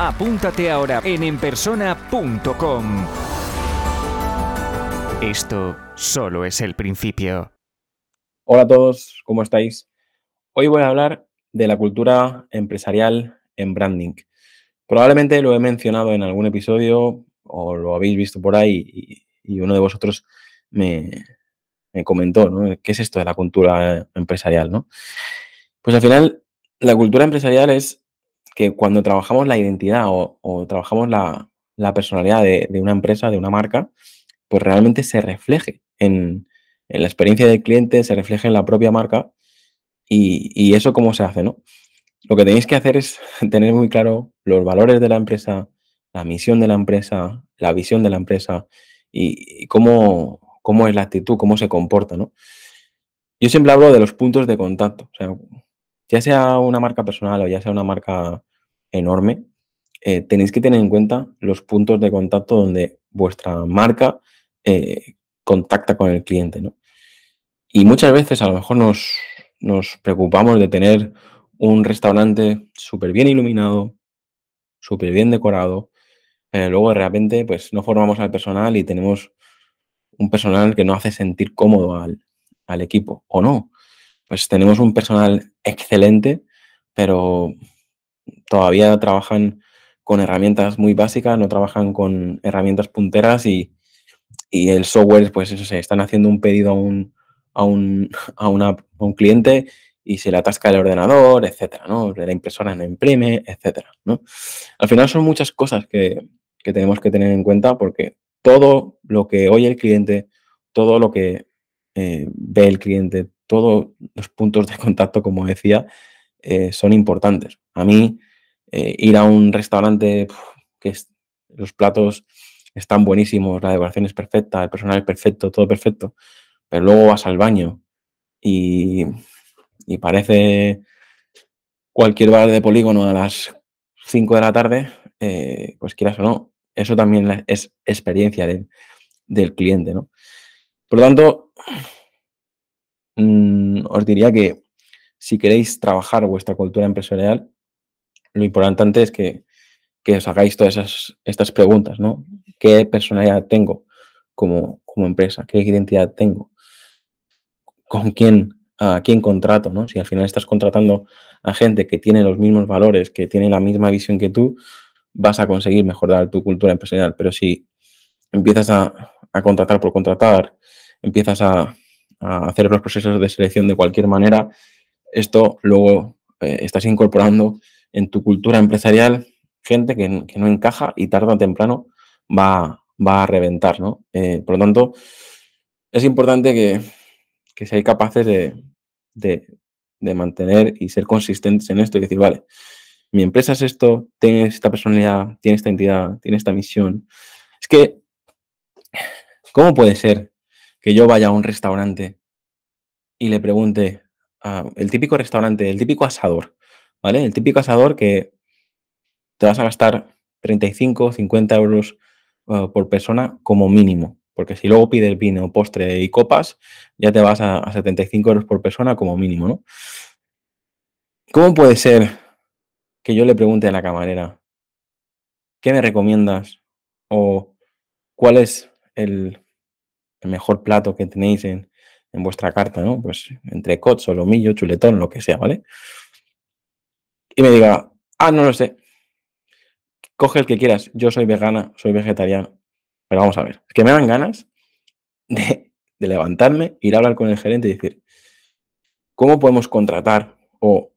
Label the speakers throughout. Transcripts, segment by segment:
Speaker 1: apúntate ahora en enpersona.com. Esto solo es el principio.
Speaker 2: Hola a todos, ¿cómo estáis? Hoy voy a hablar de la cultura empresarial en branding. Probablemente lo he mencionado en algún episodio o lo habéis visto por ahí y, uno de vosotros me, comentó, ¿no? ¿Qué es esto de la cultura empresarial, no? Pues al final, la cultura empresarial es que cuando trabajamos la identidad o, trabajamos la, personalidad de, una empresa, de una marca, pues realmente se refleje en, la experiencia del cliente, se refleje en la propia marca y, eso cómo se hace, ¿no? Lo que tenéis que hacer es tener muy claro los valores de la empresa, la misión de la empresa, la visión de la empresa y, cómo, cómo, es la actitud, cómo se comporta, ¿no? Yo siempre hablo de los puntos de contacto. O sea, ya sea una marca personal o ya sea una marca enorme, eh, tenéis que tener en cuenta los puntos de contacto donde vuestra marca eh, contacta con el cliente. ¿no? Y muchas veces a lo mejor nos, preocupamos de tener un restaurante súper bien iluminado, súper bien decorado. pero luego de repente pues no formamos al personal y tenemos un personal que no hace sentir cómodo al equipo o no pues tenemos un personal excelente, pero todavía trabajan con herramientas muy básicas, no trabajan con herramientas punteras y, el software, pues eso, se están haciendo un pedido a un, a un, a un cliente y se le atasca el ordenador, etcétera, ¿no? La impresora no imprime, etcétera, ¿no? Al final son muchas cosas que, tenemos que tener en cuenta porque todo lo que oye el cliente, todo lo que eh, ve el cliente, todos los puntos de contacto, como decía, eh, son importantes. A mí, eh, ir a un restaurante que los platos están buenísimos, la decoración es perfecta, el personal es perfecto, todo perfecto, pero luego vas al baño y, parece cualquier bar de polígono a las 5 de la tarde, eh, pues quieras o no, eso también es experiencia del cliente, ¿no? Por lo tanto, Mm, os diría que si queréis trabajar vuestra cultura empresarial, lo importante es que, os hagáis todas esas, estas preguntas, ¿no? ¿Qué personalidad tengo como, como empresa? ¿Qué identidad tengo? ¿Con quién, a quién contrato, ¿no? Si al final estás contratando a gente que tiene los mismos valores, que tiene la misma visión que tú, vas a conseguir mejorar tu cultura empresarial. Pero si empiezas a, a contratar por contratar, empiezas a, a hacer los procesos de selección de cualquier manera, esto luego eh, estás incorporando en tu cultura empresarial gente que, no encaja y tarde o temprano va, va a reventar, ¿no? Eh, por lo tanto, es importante que, que seáis capaces de, de, mantener y ser consistentes en esto y decir, vale, mi empresa es esto, tiene esta personalidad, tiene esta entidad, tiene esta misión. Es que, ¿cómo puede ser que yo vaya a un restaurante y le pregunte, el típico restaurante, el típico asador, ¿vale? El típico asador que te vas a gastar 35, 50 euros eh, por persona como mínimo, porque si luego pides vino, postre y copas, ya te vas a, a 75 euros por persona como mínimo, ¿no? ¿Cómo puede ser que yo le pregunte a la camarera, ¿qué me recomiendas? O cuál es el, el mejor plato que tenéis en, en vuestra carta, ¿no? Pues entre o solomillo, chuletón, lo que sea, ¿vale? Y me diga, ah, no lo sé. Coge el que quieras. Yo soy vegana, soy vegetariano. Pero vamos a ver, es que me dan ganas de, levantarme, ir a hablar con el gerente y decir, ¿cómo podemos contratar? O,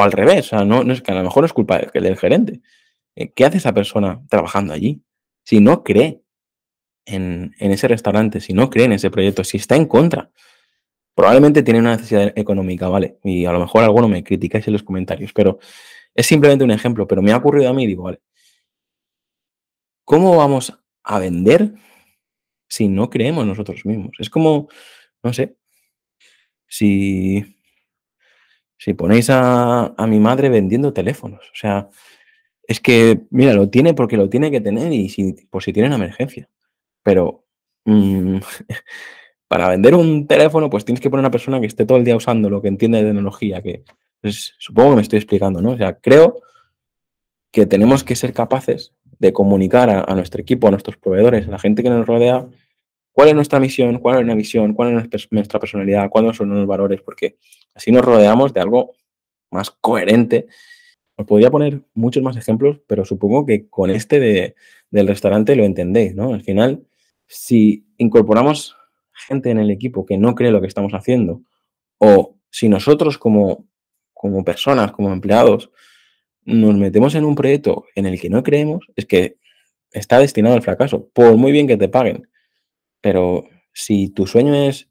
Speaker 2: al revés, o sea, no, no, es que a lo mejor es culpa del, del gerente. Eh, ¿Qué hace esa persona trabajando allí? Si no cree en, ese restaurante, si no cree en ese proyecto, si está en contra, probablemente tiene una necesidad económica, ¿vale? Y a lo mejor alguno me criticáis en los comentarios, pero es simplemente un ejemplo, pero me ha ocurrido a mí, digo, vale, ¿cómo vamos a vender si no creemos nosotros mismos. Es como, no sé, si, si ponéis a, a mi madre vendiendo teléfonos. O sea, es que, mira, lo tiene porque lo tiene que tener y por si tiene una emergencia. Pero mm, para vender un teléfono, pues tienes que poner una persona que esté todo el día usando lo que entiende de tecnología, que supongo que me estoy explicando, ¿no? O sea, creo que tenemos que ser capaces de comunicar a, nuestro equipo, a nuestros proveedores, a la gente que nos rodea, cuál es nuestra misión, cuál es la visión, cuál es nuestra personalidad, cuáles son los valores, porque así nos rodeamos de algo más coherente. Os podría poner muchos más ejemplos, pero supongo que con este de, del restaurante lo entendéis, ¿no? Al final, si incorporamos gente en el equipo que no cree lo que estamos haciendo, o si nosotros como, como personas, como empleados, nos metemos en un proyecto en el que no creemos, es que está destinado al fracaso, por muy bien que te paguen. Pero si tu sueño es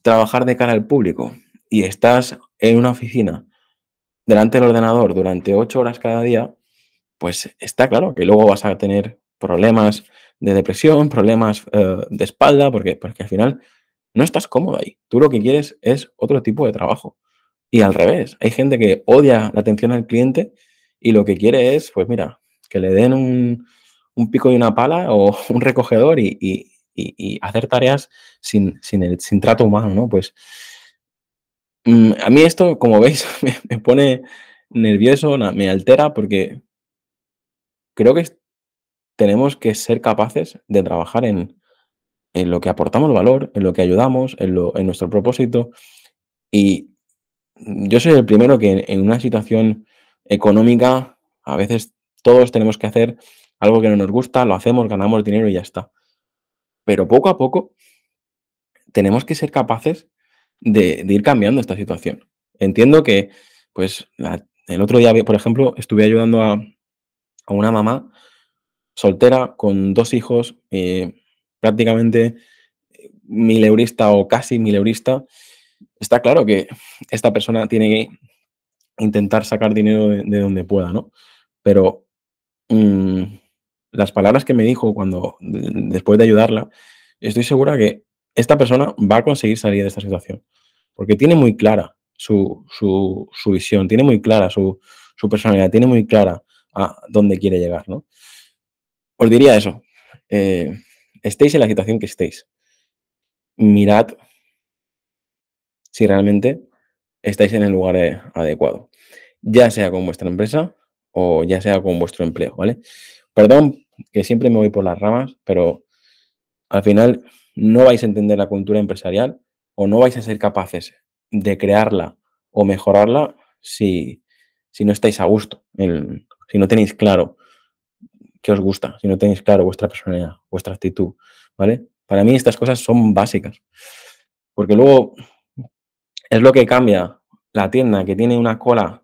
Speaker 2: trabajar de cara al público y estás en una oficina delante del ordenador durante ocho horas cada día, pues está claro que luego vas a tener problemas de depresión, problemas eh, de espalda, porque, porque al final no estás cómodo ahí. Tú lo que quieres es otro tipo de trabajo. Y al revés, hay gente que odia la atención al cliente y lo que quiere es, pues mira, que le den un, pico y una pala o un recogedor y, hacer tareas sin, el, sin trato humano, ¿no? Pues mm, a mí esto, como veis, me, pone nervioso, me altera porque creo que tenemos que ser capaces de trabajar en, en lo que aportamos valor, en lo que ayudamos, en, nuestro propósito. Y yo soy el primero que en una situación económica, a veces todos tenemos que hacer algo que no nos gusta, lo hacemos, ganamos dinero y ya está. Pero poco a poco tenemos que ser capaces de, ir cambiando esta situación. Entiendo que, pues, el otro día, por ejemplo, estuve ayudando a, una mamá soltera con dos hijos, eh, prácticamente mileurista o casi mileurista, está claro que esta persona tiene que intentar sacar dinero de, donde pueda, ¿no? Pero mm, las palabras que me dijo cuando, después de ayudarla, estoy segura que esta persona va a conseguir salir de esta situación, porque tiene muy clara su, visión, tiene muy clara su, personalidad, tiene muy clara a dónde quiere llegar, ¿no? Os diría eso, eh, estéis en la situación que estéis, mirad si realmente estáis en el lugar eh, adecuado, ya sea con vuestra empresa o ya sea con vuestro empleo, ¿vale? Perdón que siempre me voy por las ramas, pero al final no vais a entender la cultura empresarial o no vais a ser capaces de crearla o mejorarla si, si no estáis a gusto, si no tenéis claro qué os gusta, si no tenéis claro vuestra personalidad, vuestra actitud, ¿vale? Para mí estas cosas son básicas, porque luego es lo que cambia la tienda que tiene una cola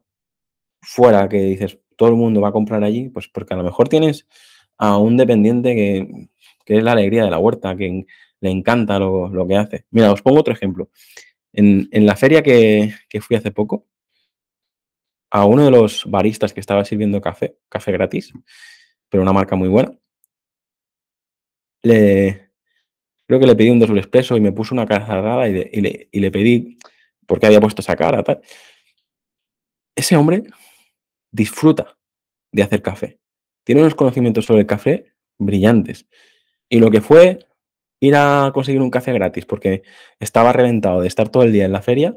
Speaker 2: fuera que dices todo el mundo va a comprar allí, pues porque a lo mejor tienes a un dependiente que, es la alegría de la huerta, que le encanta lo, que hace. Mira, os pongo otro ejemplo. En, la feria que, fui hace poco, a uno de los baristas que estaba sirviendo café, café gratis, pero una marca muy buena, le, creo que le pedí un doble expreso y me puso una cara y, le, y le pedí por qué había puesto esa cara. Ese hombre disfruta de hacer café. Tiene unos conocimientos sobre el café brillantes. Y lo que fue ir a conseguir un café gratis porque estaba reventado de estar todo el día en la feria,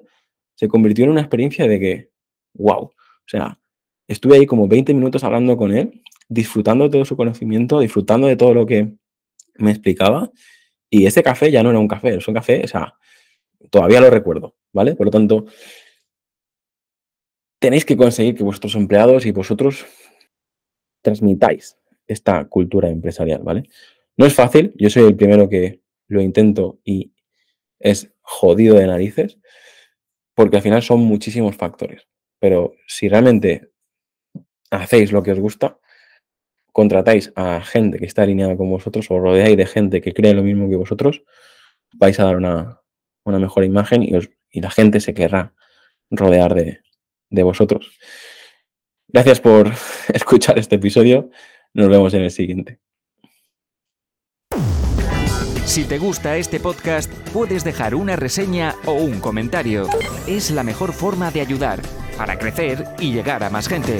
Speaker 2: se convirtió en una experiencia de que, wow, o sea, estuve ahí como 20 minutos hablando con él, disfrutando de todo su conocimiento, disfrutando de todo lo que me explicaba. Y ese café ya no era un café, es un café, o sea, todavía lo recuerdo. ¿vale? Por lo tanto, tenéis que conseguir que vuestros empleados y vosotros transmitáis esta cultura empresarial, ¿vale? No es fácil, yo soy el primero que lo intento y es jodido de narices, porque al final son muchísimos factores. Pero si realmente hacéis lo que os gusta, contratáis a gente que está alineada con vosotros o rodeáis de gente que cree lo mismo que vosotros, vais a dar una, una mejor imagen y os, y la gente se querrá rodear de, de vosotros. Gracias por escuchar este episodio. Nos vemos en el siguiente.
Speaker 1: Si te gusta este podcast, puedes dejar una reseña o un comentario. Es la mejor forma de ayudar para crecer y llegar a más gente.